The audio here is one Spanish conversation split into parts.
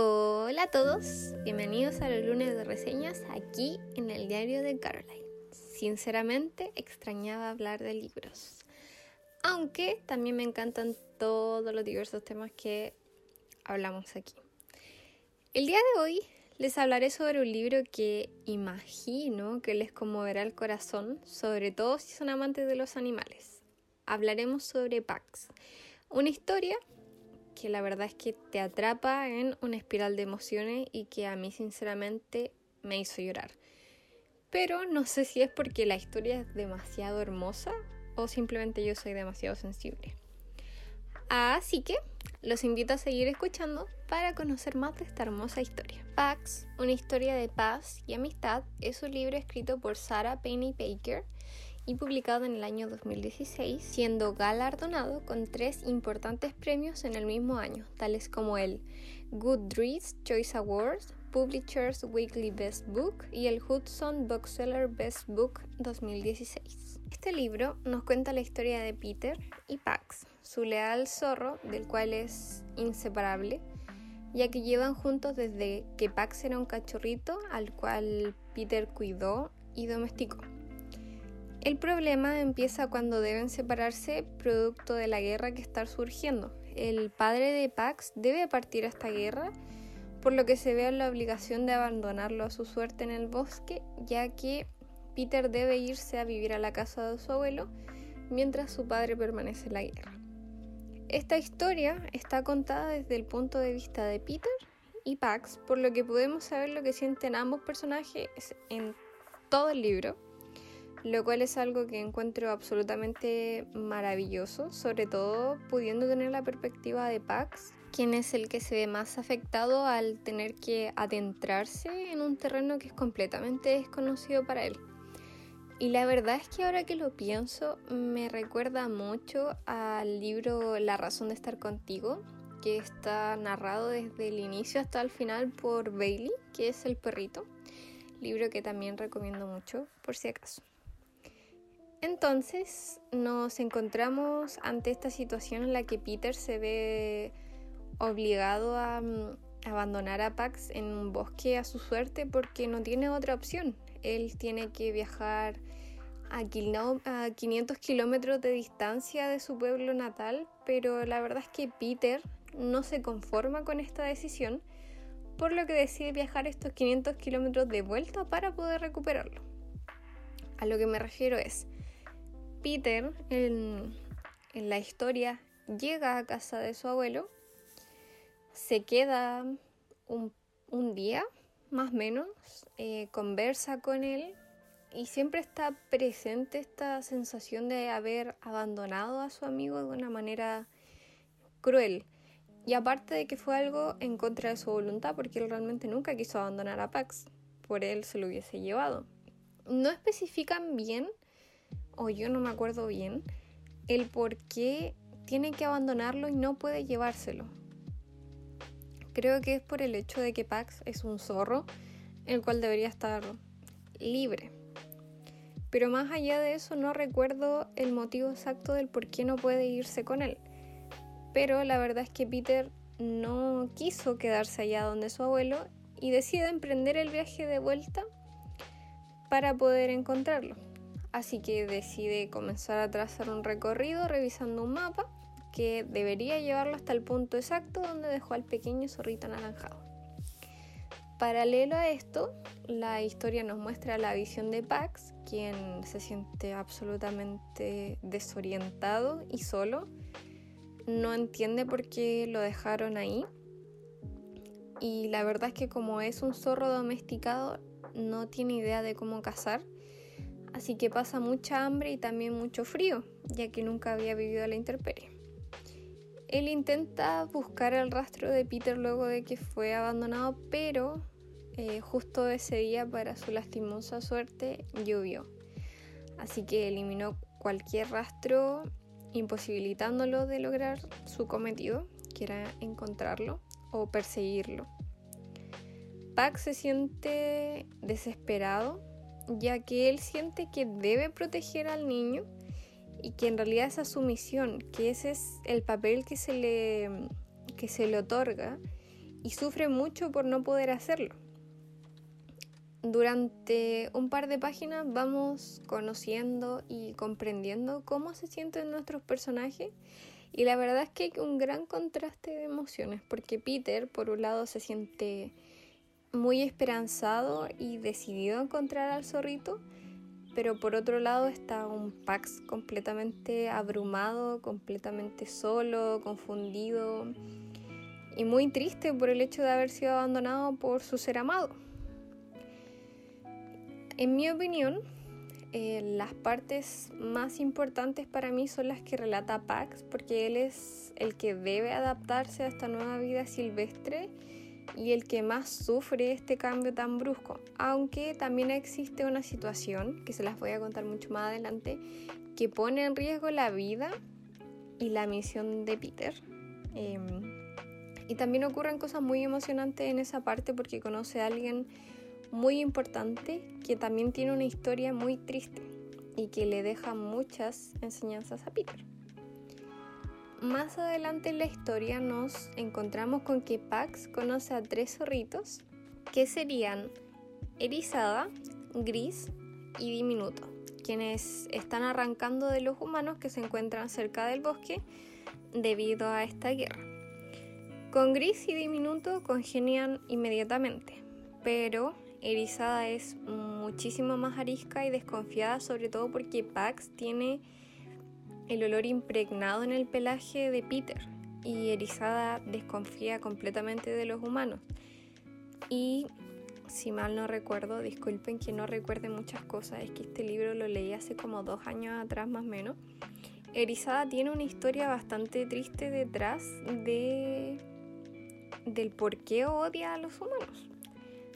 Hola a todos, bienvenidos a los lunes de reseñas aquí en el diario de Caroline. Sinceramente extrañaba hablar de libros, aunque también me encantan todos los diversos temas que hablamos aquí. El día de hoy les hablaré sobre un libro que imagino que les conmoverá el corazón, sobre todo si son amantes de los animales. Hablaremos sobre Pax, una historia que la verdad es que te atrapa en una espiral de emociones y que a mí sinceramente me hizo llorar. Pero no sé si es porque la historia es demasiado hermosa o simplemente yo soy demasiado sensible. Así que los invito a seguir escuchando para conocer más de esta hermosa historia. Pax, una historia de paz y amistad, es un libro escrito por Sarah Penny Baker y publicado en el año 2016, siendo galardonado con tres importantes premios en el mismo año, tales como el Goodreads Choice Awards, Publishers Weekly Best Book y el Hudson Bookseller Best Book 2016. Este libro nos cuenta la historia de Peter y Pax, su leal zorro, del cual es inseparable, ya que llevan juntos desde que Pax era un cachorrito al cual Peter cuidó y domesticó. El problema empieza cuando deben separarse producto de la guerra que está surgiendo. El padre de Pax debe partir a esta guerra, por lo que se ve en la obligación de abandonarlo a su suerte en el bosque, ya que Peter debe irse a vivir a la casa de su abuelo mientras su padre permanece en la guerra. Esta historia está contada desde el punto de vista de Peter y Pax, por lo que podemos saber lo que sienten ambos personajes en todo el libro lo cual es algo que encuentro absolutamente maravilloso, sobre todo pudiendo tener la perspectiva de Pax, quien es el que se ve más afectado al tener que adentrarse en un terreno que es completamente desconocido para él. Y la verdad es que ahora que lo pienso, me recuerda mucho al libro La razón de estar contigo, que está narrado desde el inicio hasta el final por Bailey, que es el perrito, libro que también recomiendo mucho por si acaso. Entonces nos encontramos ante esta situación en la que Peter se ve obligado a mm, abandonar a Pax en un bosque a su suerte porque no tiene otra opción. Él tiene que viajar a 500 kilómetros de distancia de su pueblo natal, pero la verdad es que Peter no se conforma con esta decisión, por lo que decide viajar estos 500 kilómetros de vuelta para poder recuperarlo. A lo que me refiero es, Peter en, la historia llega a casa de su abuelo, se queda un, día más o menos, eh, conversa con él y siempre está presente esta sensación de haber abandonado a su amigo de una manera cruel. Y aparte de que fue algo en contra de su voluntad, porque él realmente nunca quiso abandonar a Pax, por él se lo hubiese llevado. No especifican bien o yo no me acuerdo bien, el por qué tiene que abandonarlo y no puede llevárselo. Creo que es por el hecho de que Pax es un zorro, el cual debería estar libre. Pero más allá de eso no recuerdo el motivo exacto del por qué no puede irse con él. Pero la verdad es que Peter no quiso quedarse allá donde su abuelo y decide emprender el viaje de vuelta para poder encontrarlo así que decide comenzar a trazar un recorrido revisando un mapa que debería llevarlo hasta el punto exacto donde dejó al pequeño zorrito anaranjado. Paralelo a esto, la historia nos muestra la visión de Pax, quien se siente absolutamente desorientado y solo. No entiende por qué lo dejaron ahí. Y la verdad es que como es un zorro domesticado, no tiene idea de cómo cazar así que pasa mucha hambre y también mucho frío, ya que nunca había vivido la intemperie. Él intenta buscar el rastro de Peter luego de que fue abandonado, pero eh, justo ese día, para su lastimosa suerte, llovió. Así que eliminó cualquier rastro, imposibilitándolo de lograr su cometido, que era encontrarlo o perseguirlo. Pac se siente desesperado ya que él siente que debe proteger al niño y que en realidad esa es su misión, que ese es el papel que se le, que se le otorga y sufre mucho por no poder hacerlo. Durante un par de páginas vamos conociendo y comprendiendo cómo se sienten nuestros personajes y la verdad es que hay un gran contraste de emociones porque Peter por un lado se siente muy esperanzado y decidido a encontrar al zorrito, pero por otro lado está un Pax completamente abrumado, completamente solo, confundido y muy triste por el hecho de haber sido abandonado por su ser amado. En mi opinión, eh, las partes más importantes para mí son las que relata Pax, porque él es el que debe adaptarse a esta nueva vida silvestre y el que más sufre este cambio tan brusco. Aunque también existe una situación, que se las voy a contar mucho más adelante, que pone en riesgo la vida y la misión de Peter. Em, y también ocurren cosas muy emocionantes en esa parte porque conoce a alguien muy importante que también tiene una historia muy triste y que le deja muchas enseñanzas a Peter. Más adelante en la historia nos encontramos con que Pax conoce a tres zorritos que serían Erizada, Gris y Diminuto, quienes están arrancando de los humanos que se encuentran cerca del bosque debido a esta guerra. Con Gris y Diminuto congenian inmediatamente, pero Erizada es muchísimo más arisca y desconfiada, sobre todo porque Pax tiene el olor impregnado en el pelaje de Peter y Erizada desconfía completamente de los humanos. Y si mal no recuerdo, disculpen que no recuerde muchas cosas, es que este libro lo leí hace como dos años atrás más o menos. Erizada tiene una historia bastante triste detrás de del por qué odia a los humanos.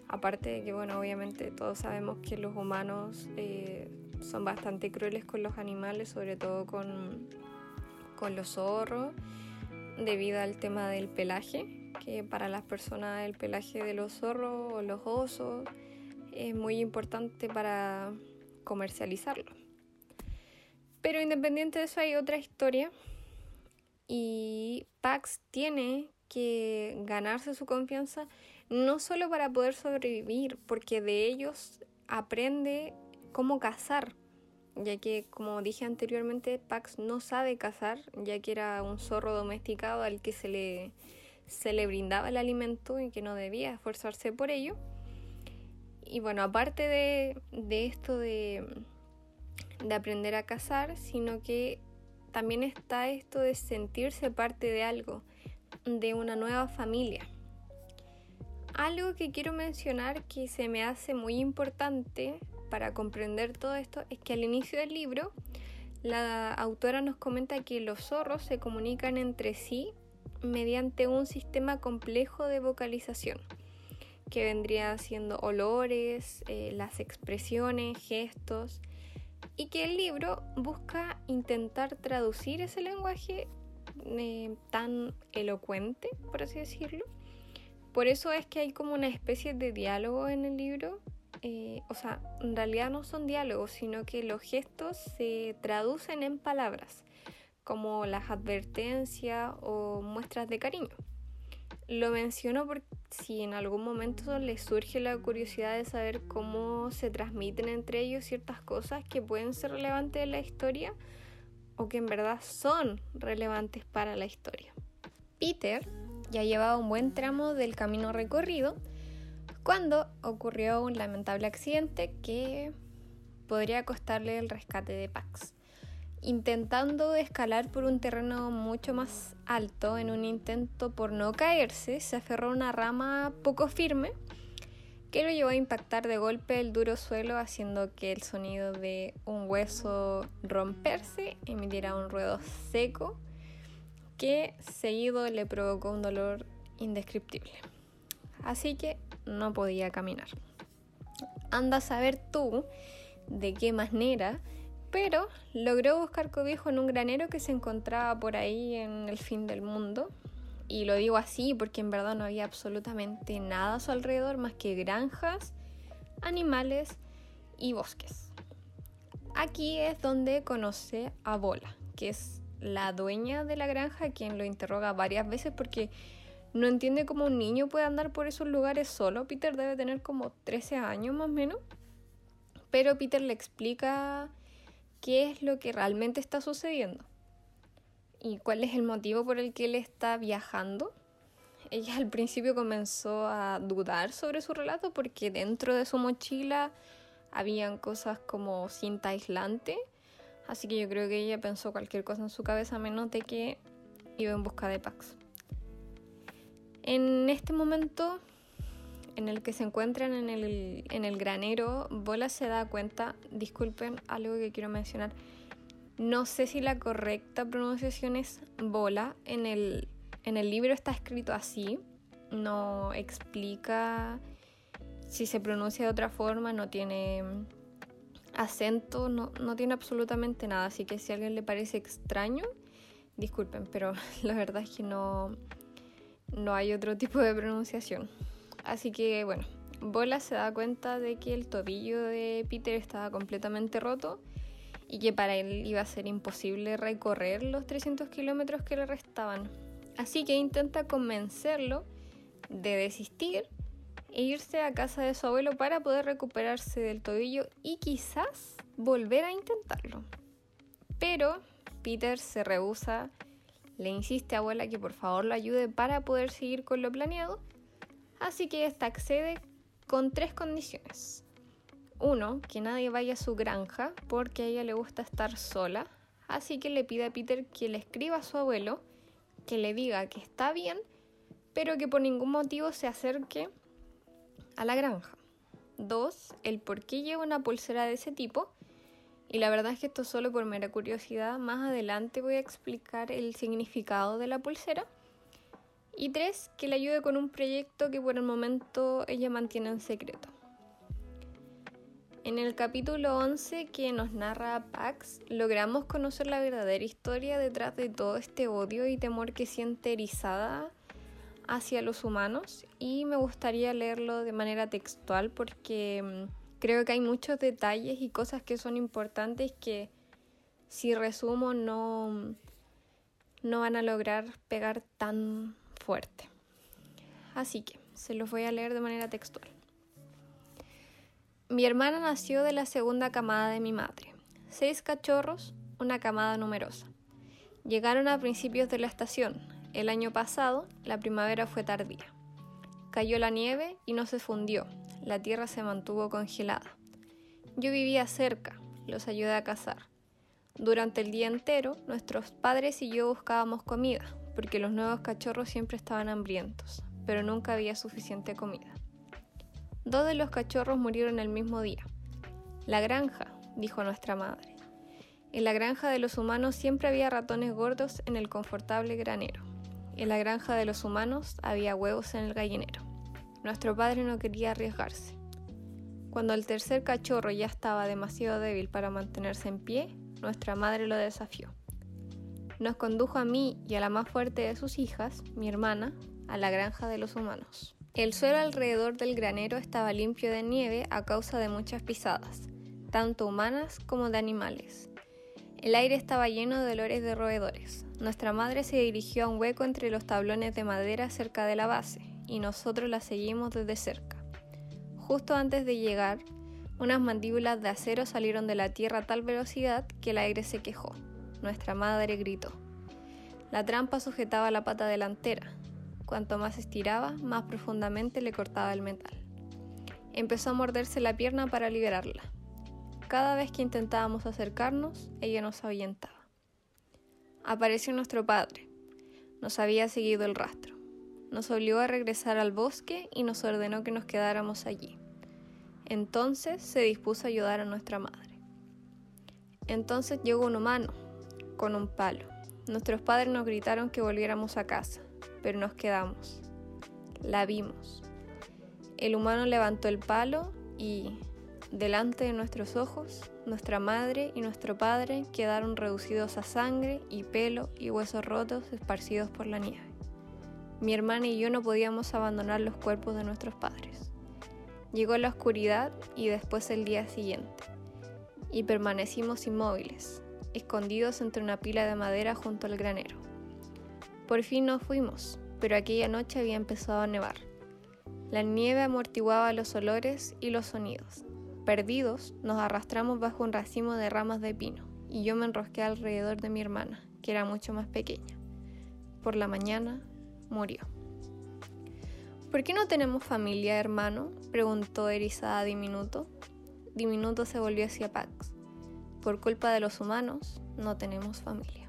Aparte de que, bueno, obviamente todos sabemos que los humanos eh, son bastante crueles con los animales, sobre todo con, con los zorros, debido al tema del pelaje, que para las personas el pelaje de los zorros o los osos es muy importante para comercializarlo. Pero independiente de eso hay otra historia y Pax tiene que ganarse su confianza no solo para poder sobrevivir, porque de ellos aprende cómo cazar, ya que como dije anteriormente, Pax no sabe cazar, ya que era un zorro domesticado al que se le, se le brindaba el alimento y que no debía esforzarse por ello. Y bueno, aparte de, de esto de, de aprender a cazar, sino que también está esto de sentirse parte de algo, de una nueva familia. Algo que quiero mencionar que se me hace muy importante para comprender todo esto es que al inicio del libro la autora nos comenta que los zorros se comunican entre sí mediante un sistema complejo de vocalización que vendría siendo olores, eh, las expresiones, gestos y que el libro busca intentar traducir ese lenguaje eh, tan elocuente, por así decirlo, por eso es que hay como una especie de diálogo en el libro. Eh, o sea, en realidad no son diálogos, sino que los gestos se traducen en palabras, como las advertencias o muestras de cariño. Lo menciono porque si en algún momento les surge la curiosidad de saber cómo se transmiten entre ellos ciertas cosas que pueden ser relevantes en la historia o que en verdad son relevantes para la historia. Peter ya llevaba un buen tramo del camino recorrido cuando ocurrió un lamentable accidente que podría costarle el rescate de Pax. Intentando escalar por un terreno mucho más alto, en un intento por no caerse, se aferró a una rama poco firme que lo llevó a impactar de golpe el duro suelo, haciendo que el sonido de un hueso romperse emitiera un ruido seco que seguido le provocó un dolor indescriptible. Así que no podía caminar. Anda a saber tú de qué manera, pero logró buscar cobijo en un granero que se encontraba por ahí en el fin del mundo. Y lo digo así porque en verdad no había absolutamente nada a su alrededor más que granjas, animales y bosques. Aquí es donde conoce a Bola, que es la dueña de la granja, quien lo interroga varias veces porque No entiende cómo un niño puede andar por esos lugares solo. Peter debe tener como 13 años más o menos. Pero Peter le explica qué es lo que realmente está sucediendo y cuál es el motivo por el que él está viajando. Ella al principio comenzó a dudar sobre su relato porque dentro de su mochila habían cosas como cinta aislante, así que yo creo que ella pensó cualquier cosa en su cabeza menos de que iba en busca de Pax. En este momento en el que se encuentran en el, granero, Bola se da cuenta, disculpen algo que quiero mencionar, no sé si la correcta pronunciación es Bola, en el, en el libro está escrito así, no explica si se pronuncia de otra forma, no tiene acento, no, no tiene absolutamente nada, así que si a alguien le parece extraño, disculpen, pero la verdad es que no, no hay otro tipo de pronunciación. Así que bueno, Bola se da cuenta de que el tobillo de Peter estaba completamente roto y que para él iba a ser imposible recorrer los 300 kilómetros que le restaban. Así que intenta convencerlo de desistir e irse a casa de su abuelo para poder recuperarse del tobillo y quizás volver a intentarlo. Pero Peter se rehúsa, le insiste a abuela que por favor lo ayude para poder seguir con lo planeado, así que esta accede con tres condiciones. Uno, que nadie vaya a su granja porque a ella le gusta estar sola, así que le pide a Peter que le escriba a su abuelo, que le diga que está bien, pero que por ningún motivo se acerque a la granja. Dos, el por qué lleva una pulsera de ese tipo. Y la verdad es que esto solo por mera curiosidad. Más adelante voy a explicar el significado de la pulsera. Y tres, que le ayude con un proyecto que por el momento ella mantiene en secreto. En el capítulo 11 que nos narra Pax, logramos conocer la verdadera historia detrás de todo este odio y temor que siente erizada hacia los humanos y me gustaría leerlo de manera textual porque mm, creo que hay muchos detalles y cosas que son importantes que si resumo no, no van a lograr pegar tan fuerte. Así que se los voy a leer de manera textual. Mi hermana nació de la segunda camada de mi madre. Seis cachorros, una camada numerosa. Llegaron a principios de la estación, el año pasado, la primavera fue tardía. Cayó la nieve y no se fundió, la tierra se mantuvo congelada. Yo vivía cerca, los ayudé a cazar. Durante el día entero, nuestros padres y yo buscábamos comida, porque los nuevos cachorros siempre estaban hambrientos, pero nunca había suficiente comida. Dos de los cachorros murieron el mismo día. La granja, dijo nuestra madre. En la granja de los humanos siempre había ratones gordos en el confortable granero. En la granja de los humanos había huevos en el gallinero. Nuestro padre no quería arriesgarse. Cuando el tercer cachorro ya estaba demasiado débil para mantenerse en pie, nuestra madre lo desafió. Nos condujo a mí y a la más fuerte de sus hijas, mi hermana, a la granja de los humanos. El suelo alrededor del granero estaba limpio de nieve a causa de muchas pisadas, tanto humanas como de animales. El aire estaba lleno de olores de roedores. Nuestra madre se dirigió a un hueco entre los tablones de madera cerca de la base, y nosotros la seguimos desde cerca. Justo antes de llegar, unas mandíbulas de acero salieron de la tierra a tal velocidad que el aire se quejó. Nuestra madre gritó. La trampa sujetaba la pata delantera. Cuanto más estiraba, más profundamente le cortaba el metal. Empezó a morderse la pierna para liberarla. Cada vez que intentábamos acercarnos, ella nos ahuyentaba. Apareció nuestro padre. Nos había seguido el rastro. Nos obligó a regresar al bosque y nos ordenó que nos quedáramos allí. Entonces se dispuso a ayudar a nuestra madre. Entonces llegó un humano, con un palo. Nuestros padres nos gritaron que volviéramos a casa, pero nos quedamos. La vimos. El humano levantó el palo y, Delante de nuestros ojos, nuestra madre y nuestro padre quedaron reducidos a sangre y pelo y huesos rotos esparcidos por la nieve. Mi hermana y yo no podíamos abandonar los cuerpos de nuestros padres. Llegó la oscuridad y después el día siguiente, y permanecimos inmóviles, escondidos entre una pila de madera junto al granero. Por fin nos fuimos, pero aquella noche había empezado a nevar. La nieve amortiguaba los olores y los sonidos. Perdidos, nos arrastramos bajo un racimo de ramas de pino, y yo me enrosqué alrededor de mi hermana, que era mucho más pequeña. Por la mañana, murió. ¿Por qué no tenemos familia, hermano? preguntó erizada Diminuto. Diminuto se volvió hacia Pax. Por culpa de los humanos, no tenemos familia.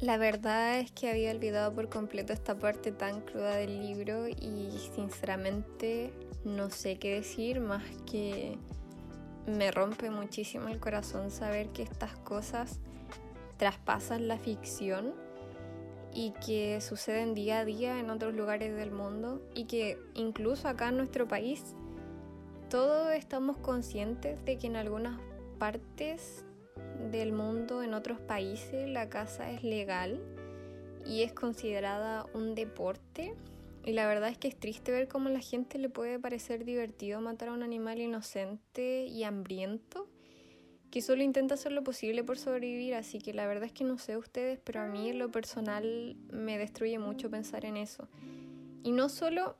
La verdad es que había olvidado por completo esta parte tan cruda del libro y sinceramente no sé qué decir más que me rompe muchísimo el corazón saber que estas cosas traspasan la ficción y que suceden día a día en otros lugares del mundo y que incluso acá en nuestro país todos estamos conscientes de que en algunas partes del mundo, en otros países, la caza es legal y es considerada un deporte. Y la verdad es que es triste ver cómo a la gente le puede parecer divertido matar a un animal inocente y hambriento que solo intenta hacer lo posible por sobrevivir, así que la verdad es que no sé ustedes, pero a mí lo personal me destruye mucho pensar en eso. Y no solo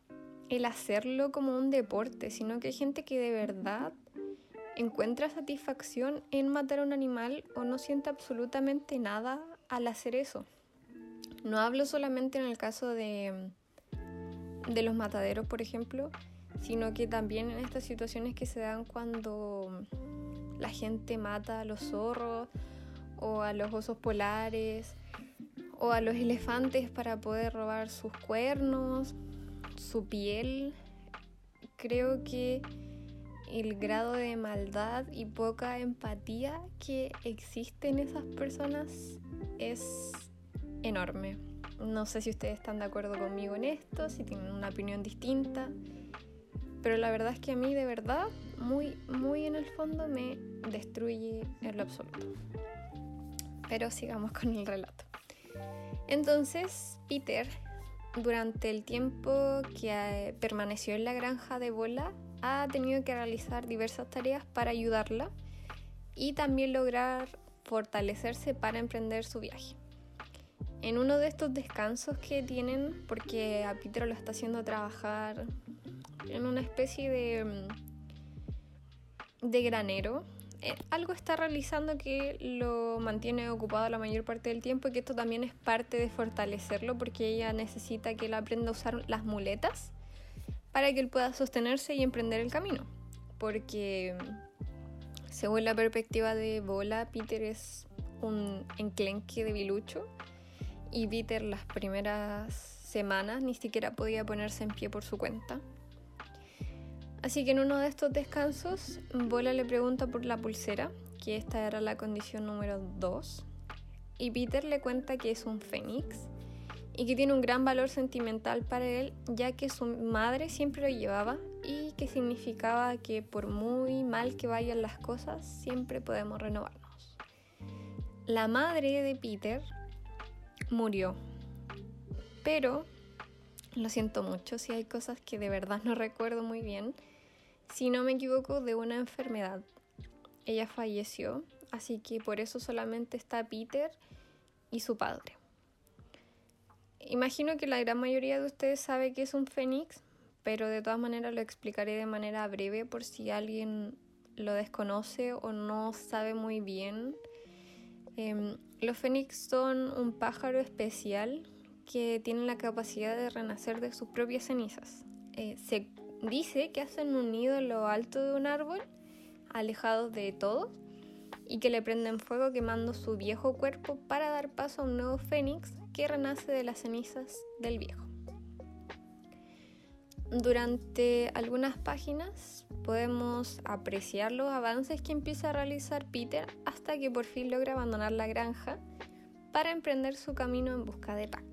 el hacerlo como un deporte, sino que hay gente que de verdad encuentra satisfacción en matar a un animal o no siente absolutamente nada al hacer eso. No hablo solamente en el caso de, de los mataderos, por ejemplo, sino que también en estas situaciones que se dan cuando la gente mata a los zorros o a los osos polares o a los elefantes para poder robar sus cuernos, su piel. Creo que el grado de maldad y poca empatía que existe en esas personas es enorme. No sé si ustedes están de acuerdo conmigo en esto, si tienen una opinión distinta, pero la verdad es que a mí de verdad, muy, muy en el fondo, me destruye en lo absoluto. Pero sigamos con el relato. Entonces, Peter, durante el tiempo que eh, permaneció en la granja de bola, ha tenido que realizar diversas tareas para ayudarla y también lograr fortalecerse para emprender su viaje. En uno de estos descansos que tienen, porque a Peter lo está haciendo trabajar en una especie de, mm, de granero, eh, algo está realizando que lo mantiene ocupado la mayor parte del tiempo y que esto también es parte de fortalecerlo porque ella necesita que él aprenda a usar las muletas para que él pueda sostenerse y emprender el camino. Porque según la perspectiva de Bola, Peter es un enclenque de bilucho y Peter las primeras semanas ni siquiera podía ponerse en pie por su cuenta. Así que en uno de estos descansos, Bola le pregunta por la pulsera, que esta era la condición número 2, y Peter le cuenta que es un fénix y que tiene un gran valor sentimental para él, ya que su madre siempre lo llevaba y que significaba que por muy mal que vayan las cosas, siempre podemos renovarnos. La madre de Peter murió, pero lo siento mucho si hay cosas que de verdad no recuerdo muy bien. Si no me equivoco, de una enfermedad. Ella falleció, así que por eso solamente está Peter y su padre. Imagino que la gran mayoría de ustedes sabe que es un fénix, pero de todas maneras lo explicaré de manera breve por si alguien lo desconoce o no sabe muy bien. Em, los fénix son un pájaro especial que tiene la capacidad de renacer de sus propias cenizas. Eh, se dice que hacen un nido en lo alto de un árbol, alejados de todos, y que le prenden fuego quemando su viejo cuerpo para dar paso a un nuevo fénix que renace de las cenizas del viejo. Durante algunas páginas podemos apreciar los avances que empieza a realizar Peter hasta que por fin logra abandonar la granja para emprender su camino en busca de Pax.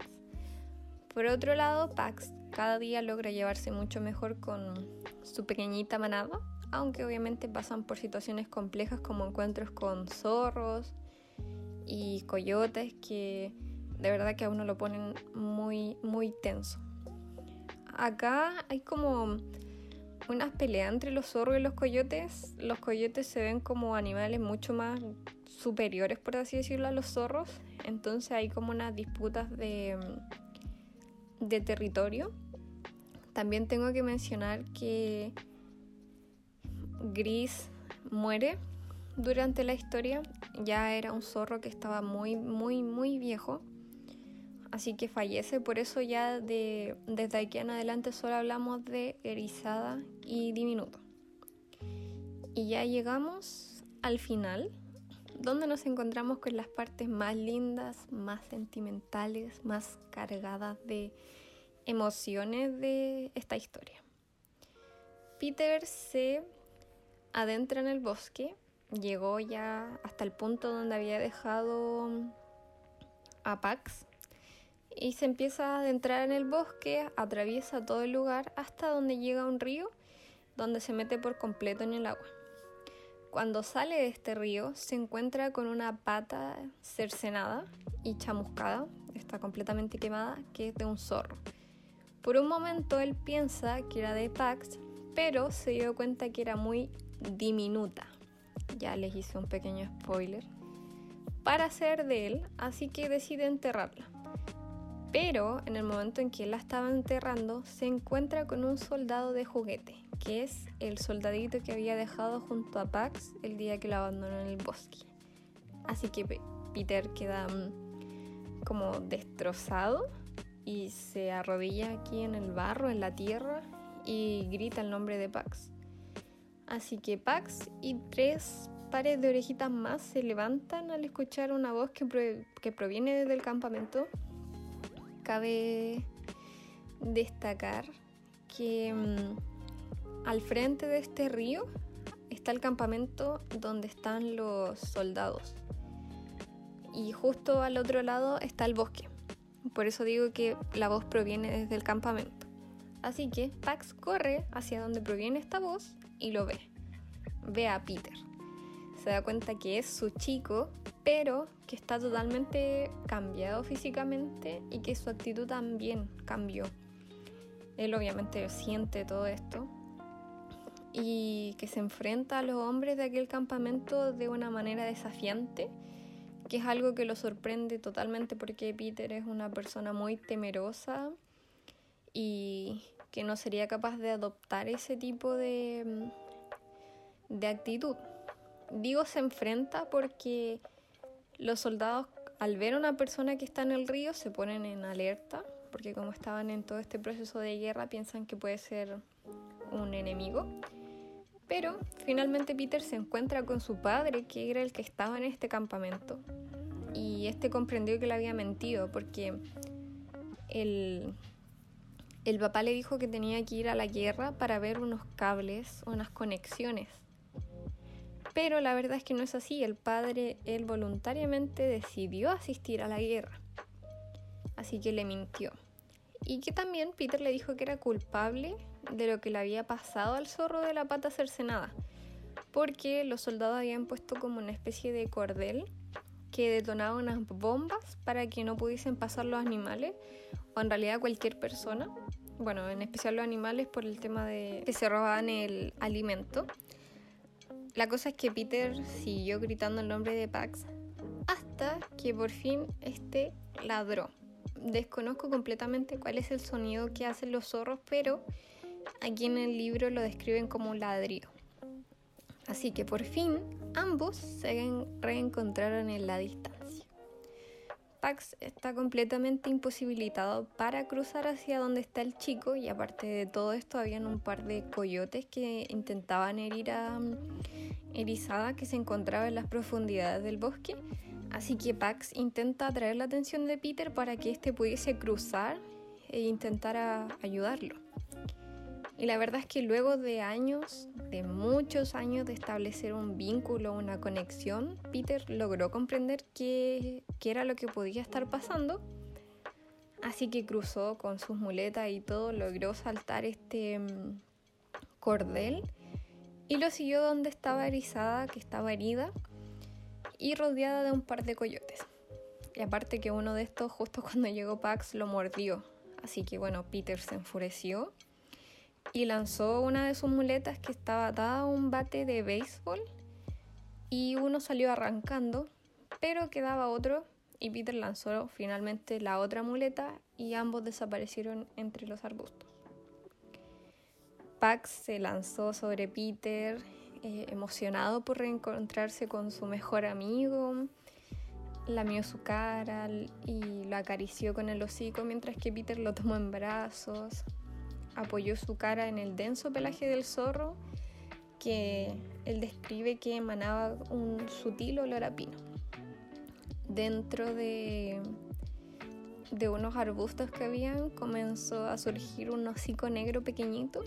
Por otro lado, Pax cada día logra llevarse mucho mejor con su pequeñita manada, aunque obviamente pasan por situaciones complejas como encuentros con zorros y coyotes que de verdad que a uno lo ponen muy, muy tenso. Acá hay como unas peleas entre los zorros y los coyotes. Los coyotes se ven como animales mucho más superiores, por así decirlo, a los zorros. Entonces hay como unas disputas de, de territorio. También tengo que mencionar que Gris muere durante la historia. Ya era un zorro que estaba muy, muy, muy viejo. Así que fallece. Por eso ya de, desde aquí en adelante solo hablamos de erizada y diminuto. Y ya llegamos al final, donde nos encontramos con las partes más lindas, más sentimentales, más cargadas de emociones de esta historia. Peter se adentra en el bosque, llegó ya hasta el punto donde había dejado a Pax y se empieza a adentrar en el bosque, atraviesa todo el lugar hasta donde llega a un río donde se mete por completo en el agua. Cuando sale de este río se encuentra con una pata cercenada y chamuscada, está completamente quemada, que es de un zorro. Por un momento él piensa que era de Pax, pero se dio cuenta que era muy diminuta. Ya les hice un pequeño spoiler. Para ser de él, así que decide enterrarla. Pero en el momento en que la estaba enterrando, se encuentra con un soldado de juguete, que es el soldadito que había dejado junto a Pax el día que la abandonó en el bosque. Así que Peter queda mm, como destrozado y se arrodilla aquí en el barro, en la tierra, y grita el nombre de Pax. Así que Pax y tres pares de orejitas más se levantan al escuchar una voz que, que proviene del campamento cabe destacar que mm, al frente de este río está el campamento donde están los soldados. Y justo al otro lado está el bosque. Por eso digo que la voz proviene desde el campamento. Así que Pax corre hacia donde proviene esta voz y lo ve. Ve a Peter. Se da cuenta que es su chico pero que está totalmente cambiado físicamente y que su actitud también cambió. Él obviamente siente todo esto y que se enfrenta a los hombres de aquel campamento de una manera desafiante, que es algo que lo sorprende totalmente porque Peter es una persona muy temerosa y que no sería capaz de adoptar ese tipo de, de actitud. Digo se enfrenta porque los soldados, al ver a una persona que está en el río, se ponen en alerta, porque como estaban en todo este proceso de guerra, piensan que puede ser un enemigo. Pero finalmente Peter se encuentra con su padre, que era el que estaba en este campamento. Y este comprendió que le había mentido, porque el, el papá le dijo que tenía que ir a la guerra para ver unos cables, unas conexiones pero la verdad es que no es así. El padre, él voluntariamente decidió asistir a la guerra. Así que le mintió. Y que también Peter le dijo que era culpable de lo que le había pasado al zorro de la pata cercenada. Porque los soldados habían puesto como una especie de cordel que detonaba unas bombas para que no pudiesen pasar los animales o en realidad cualquier persona. Bueno, en especial los animales por el tema de que se robaban el alimento. La cosa es que Peter siguió gritando el nombre de Pax hasta que por fin este ladró. Desconozco completamente cuál es el sonido que hacen los zorros, pero aquí en el libro lo describen como un ladrido. Así que por fin ambos se reencontraron en la distancia. Pax está completamente imposibilitado para cruzar hacia donde está el chico y aparte de todo esto habían un par de coyotes que intentaban herir a mm, Erizada que se encontraba en las profundidades del bosque. Así que Pax intenta atraer la atención de Peter para que éste pudiese cruzar e intentar ayudarlo. Y la verdad es que luego de años, de muchos años de establecer un vínculo, una conexión, Peter logró comprender qué, era lo que podía estar pasando. Así que cruzó con sus muletas y todo, logró saltar este mm, cordel y lo siguió donde estaba erizada, que estaba herida y rodeada de un par de coyotes. Y aparte que uno de estos, justo cuando llegó Pax, lo mordió. Así que bueno, Peter se enfureció y lanzó una de sus muletas que estaba atada a un bate de béisbol y uno salió arrancando, pero quedaba otro y Peter lanzó finalmente la otra muleta y ambos desaparecieron entre los arbustos. Pax se lanzó sobre Peter, eh, emocionado por reencontrarse con su mejor amigo, lamió su cara y lo acarició con el hocico mientras que Peter lo tomó en brazos, apoyó su cara en el denso pelaje del zorro que él describe que emanaba un sutil olor a pino. Dentro de, de unos arbustos que habían comenzó a surgir un hocico negro pequeñito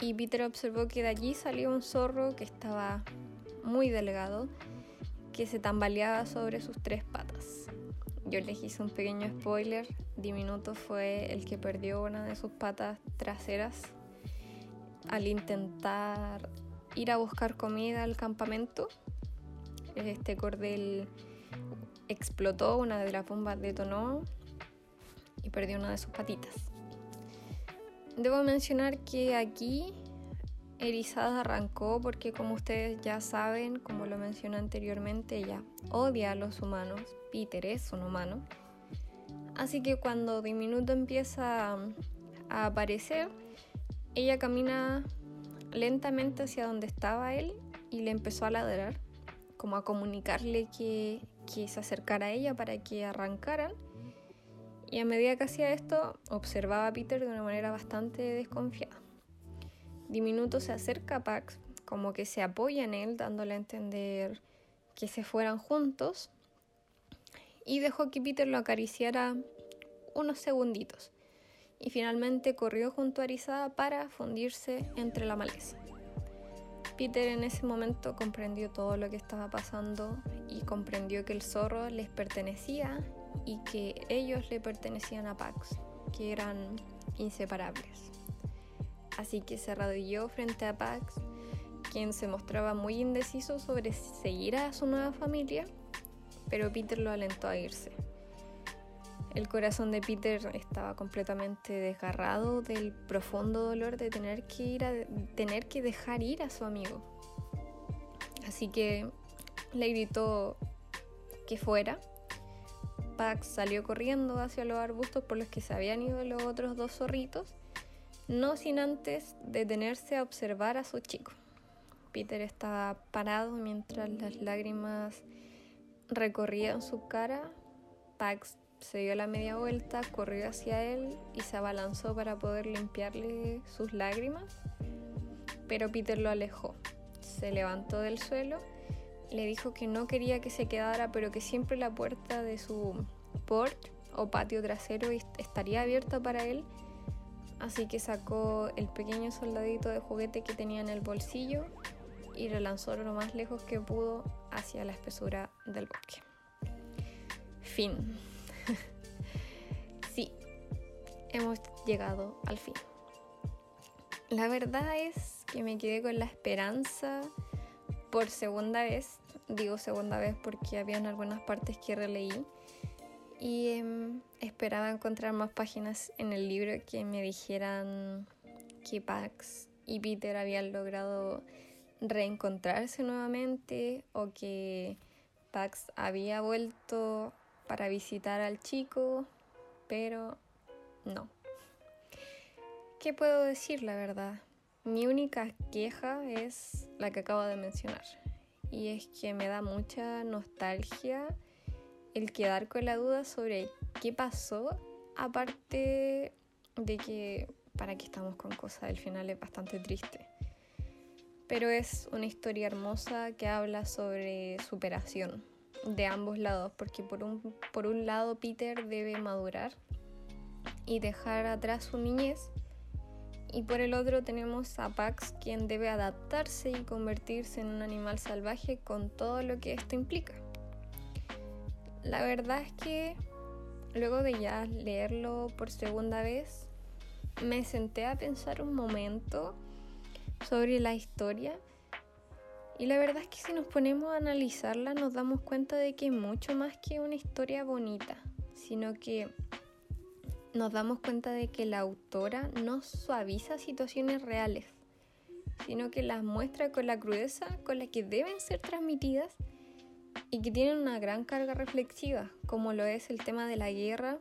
y Peter observó que de allí salía un zorro que estaba muy delgado que se tambaleaba sobre sus tres patas. Yo les hice un pequeño spoiler. Diminuto fue el que perdió una de sus patas traseras al intentar ir a buscar comida al campamento. Este cordel explotó, una de las bombas detonó y perdió una de sus patitas. Debo mencionar que aquí Erizada arrancó porque como ustedes ya saben, como lo mencioné anteriormente, ella odia a los humanos. Peter es un humano. Así que cuando Diminuto empieza a aparecer, ella camina lentamente hacia donde estaba él y le empezó a ladrar, como a comunicarle que, que se acercara a ella para que arrancaran. Y a medida que hacía esto, observaba a Peter de una manera bastante desconfiada. Diminuto se acerca a Pax, como que se apoya en él, dándole a entender que se fueran juntos, y dejó que Peter lo acariciara unos segunditos, y finalmente corrió junto a Arizada para fundirse entre la maleza. Peter en ese momento comprendió todo lo que estaba pasando y comprendió que el zorro les pertenecía y que ellos le pertenecían a Pax, que eran inseparables así que se arrodilló frente a Pax, quien se mostraba muy indeciso sobre seguir a su nueva familia, pero Peter lo alentó a irse. El corazón de Peter estaba completamente desgarrado del profundo dolor de tener que ir a, tener que dejar ir a su amigo. Así que le gritó que fuera. Pax salió corriendo hacia los arbustos por los que se habían ido los otros dos zorritos no sin antes detenerse a observar a su chico. Peter estaba parado mientras las lágrimas recorrían su cara. Pax se dio la media vuelta, corrió hacia él y se abalanzó para poder limpiarle sus lágrimas, pero Peter lo alejó. Se levantó del suelo, le dijo que no quería que se quedara, pero que siempre la puerta de su porch o patio trasero estaría abierta para él Así que sacó el pequeño soldadito de juguete que tenía en el bolsillo y lo lanzó lo más lejos que pudo hacia la espesura del bosque. Fin. sí, hemos llegado al fin. La verdad es que me quedé con la esperanza por segunda vez. Digo segunda vez porque habían algunas partes que releí y em, esperaba encontrar más páginas en el libro que me dijeran que Pax y Peter habían logrado reencontrarse nuevamente o que Pax había vuelto para visitar al chico, pero no. ¿Qué puedo decir la verdad? Mi única queja es la que acabo de mencionar y es que me da mucha nostalgia el quedar con la duda sobre qué pasó, aparte de que para qué estamos con cosas, el final es bastante triste. Pero es una historia hermosa que habla sobre superación de ambos lados, porque por un, por un lado Peter debe madurar y dejar atrás su niñez, y por el otro tenemos a Pax, quien debe adaptarse y convertirse en un animal salvaje con todo lo que esto implica. La verdad es que luego de ya leerlo por segunda vez, me senté a pensar un momento sobre la historia. Y la verdad es que si nos ponemos a analizarla nos damos cuenta de que es mucho más que una historia bonita, sino que nos damos cuenta de que la autora no suaviza situaciones reales, sino que las muestra con la crudeza con la que deben ser transmitidas y que tienen una gran carga reflexiva, como lo es el tema de la guerra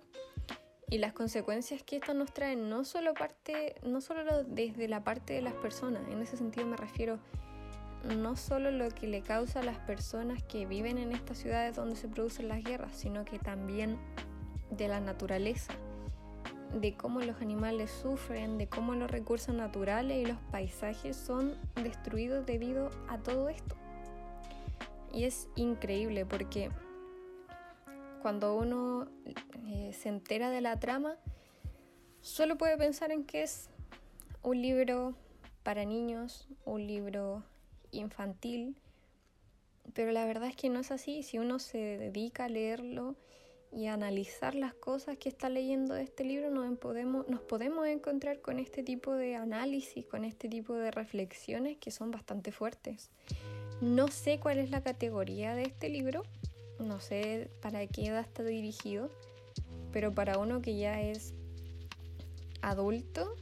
y las consecuencias que esto nos traen, no solo, parte, no solo desde la parte de las personas, en ese sentido me refiero no solo lo que le causa a las personas que viven en estas ciudades donde se producen las guerras, sino que también de la naturaleza, de cómo los animales sufren, de cómo los recursos naturales y los paisajes son destruidos debido a todo esto. Y es increíble porque cuando uno eh, se entera de la trama, solo puede pensar en que es un libro para niños, un libro infantil, pero la verdad es que no es así. Si uno se dedica a leerlo y analizar las cosas que está leyendo este libro, nos podemos, nos podemos encontrar con este tipo de análisis, con este tipo de reflexiones que son bastante fuertes. No sé cuál es la categoría de este libro, no sé para qué edad está dirigido, pero para uno que ya es adulto,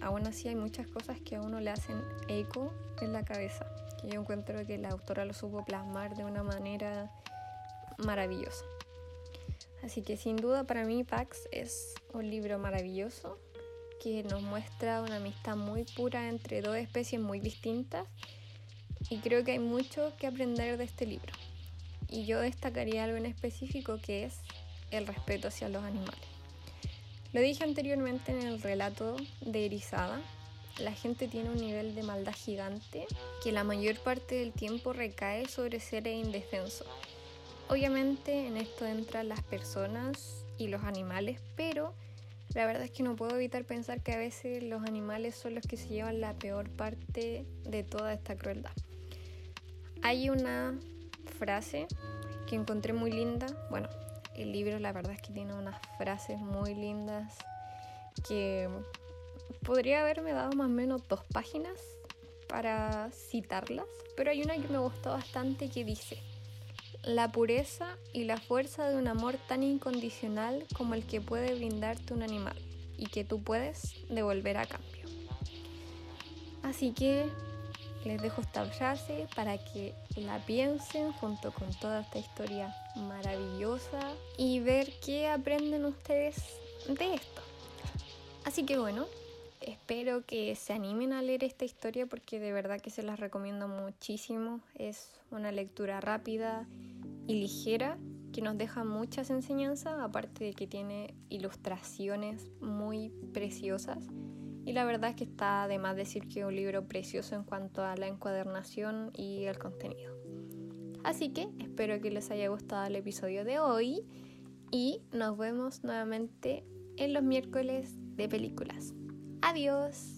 aún así hay muchas cosas que a uno le hacen eco en la cabeza, que yo encuentro que la autora lo supo plasmar de una manera maravillosa. Así que sin duda para mí Pax es un libro maravilloso que nos muestra una amistad muy pura entre dos especies muy distintas y creo que hay mucho que aprender de este libro y yo destacaría algo en específico que es el respeto hacia los animales. Lo dije anteriormente en el relato de Erizada, la gente tiene un nivel de maldad gigante que la mayor parte del tiempo recae sobre seres indefensos. Obviamente en esto entran las personas y los animales, pero la verdad es que no puedo evitar pensar que a veces los animales son los que se llevan la peor parte de toda esta crueldad. Hay una frase que encontré muy linda. Bueno, el libro la verdad es que tiene unas frases muy lindas que podría haberme dado más o menos dos páginas para citarlas, pero hay una que me gustó bastante que dice, la pureza y la fuerza de un amor tan incondicional como el que puede brindarte un animal y que tú puedes devolver a cambio. Así que les dejo esta frase para que la piensen junto con toda esta historia maravillosa y ver qué aprenden ustedes de esto. Así que bueno, espero que se animen a leer esta historia porque de verdad que se las recomiendo muchísimo. Es una lectura rápida y ligera que nos deja muchas enseñanzas, aparte de que tiene ilustraciones muy preciosas y la verdad es que está de más decir que es un libro precioso en cuanto a la encuadernación y el contenido. Así que espero que les haya gustado el episodio de hoy y nos vemos nuevamente en los miércoles de películas. Adiós.